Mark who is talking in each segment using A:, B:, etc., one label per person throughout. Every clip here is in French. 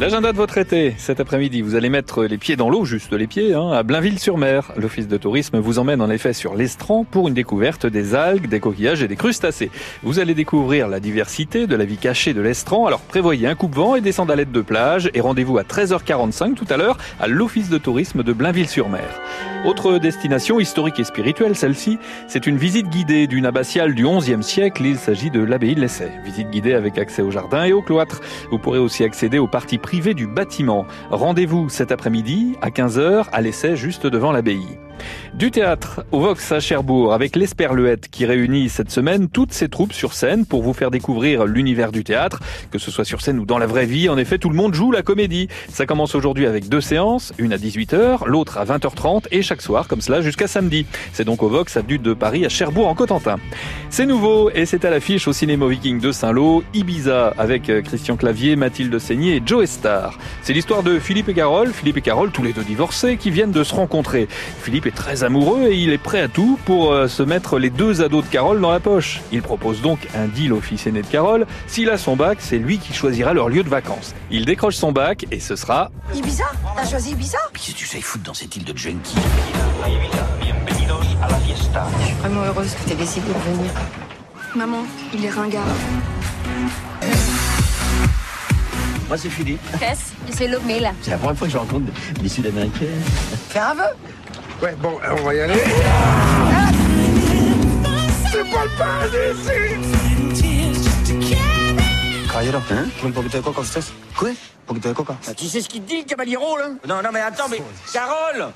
A: L'agenda de votre été, cet après-midi, vous allez mettre les pieds dans l'eau, juste les pieds, hein, à Blainville-sur-Mer. L'Office de tourisme vous emmène en effet sur l'Estran pour une découverte des algues, des coquillages et des crustacés. Vous allez découvrir la diversité de la vie cachée de l'Estran, alors prévoyez un coupe-vent et des sandalettes de plage et rendez-vous à 13h45 tout à l'heure à l'Office de tourisme de Blainville-sur-Mer. Autre destination historique et spirituelle, celle-ci, c'est une visite guidée d'une abbatiale du XIe siècle. Il s'agit de l'abbaye de l'Essai. Visite guidée avec accès au jardin et au cloître. Vous pourrez aussi accéder aux parties privées du bâtiment. Rendez-vous cet après-midi à 15h à l'Essai juste devant l'abbaye. Du théâtre au Vox à Cherbourg avec l'Esperluette qui réunit cette semaine toutes ses troupes sur scène pour vous faire découvrir l'univers du théâtre, que ce soit sur scène ou dans la vraie vie. En effet, tout le monde joue la comédie. Ça commence aujourd'hui avec deux séances, une à 18h, l'autre à 20h30 et chaque soir comme cela jusqu'à samedi. C'est donc au Vox avenue de Paris à Cherbourg en Cotentin. C'est nouveau et c'est à l'affiche au cinéma Viking de Saint-Lô, Ibiza avec euh, Christian Clavier, Mathilde Seigné et Joe Star. C'est l'histoire de Philippe et Carole, Philippe et Carole tous les deux divorcés qui viennent de se rencontrer. Philippe est très amoureux et il est prêt à tout pour euh, se mettre les deux ados de Carole dans la poche. Il propose donc un deal au fils aîné de Carole. S'il a son bac, c'est lui qui choisira leur lieu de vacances. Il décroche son bac et ce sera...
B: Ibiza T'as choisi Ibiza?
C: Qu'est-ce que tu sais foutre dans cette île de junkie
B: Je suis vraiment heureuse que t'aies décidé de venir. Maman, il est ringard.
C: Moi, c'est Philippe.
D: Tess, c'est Lomela.
C: C'est la première fois que je rencontre des Sud-Américains.
B: Faire un vœu
E: Ouais, bon, on va y aller. C'est pas le paradis ici
F: Caballero,
C: Hein
F: un poquito de coca usted?
C: Quoi?
F: Un poquito de coca.
C: Ah, Tu sais ce qu'il te dit, le caballero, là? Non, non, mais attends, mais... Carole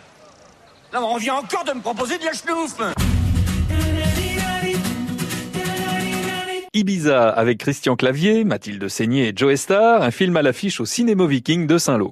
C: Non, mais on vient encore de me proposer de la schnouf
A: Ibiza avec Christian Clavier, Mathilde Seigné et Joe Star, un film à l'affiche au cinéma Viking de Saint-Lô.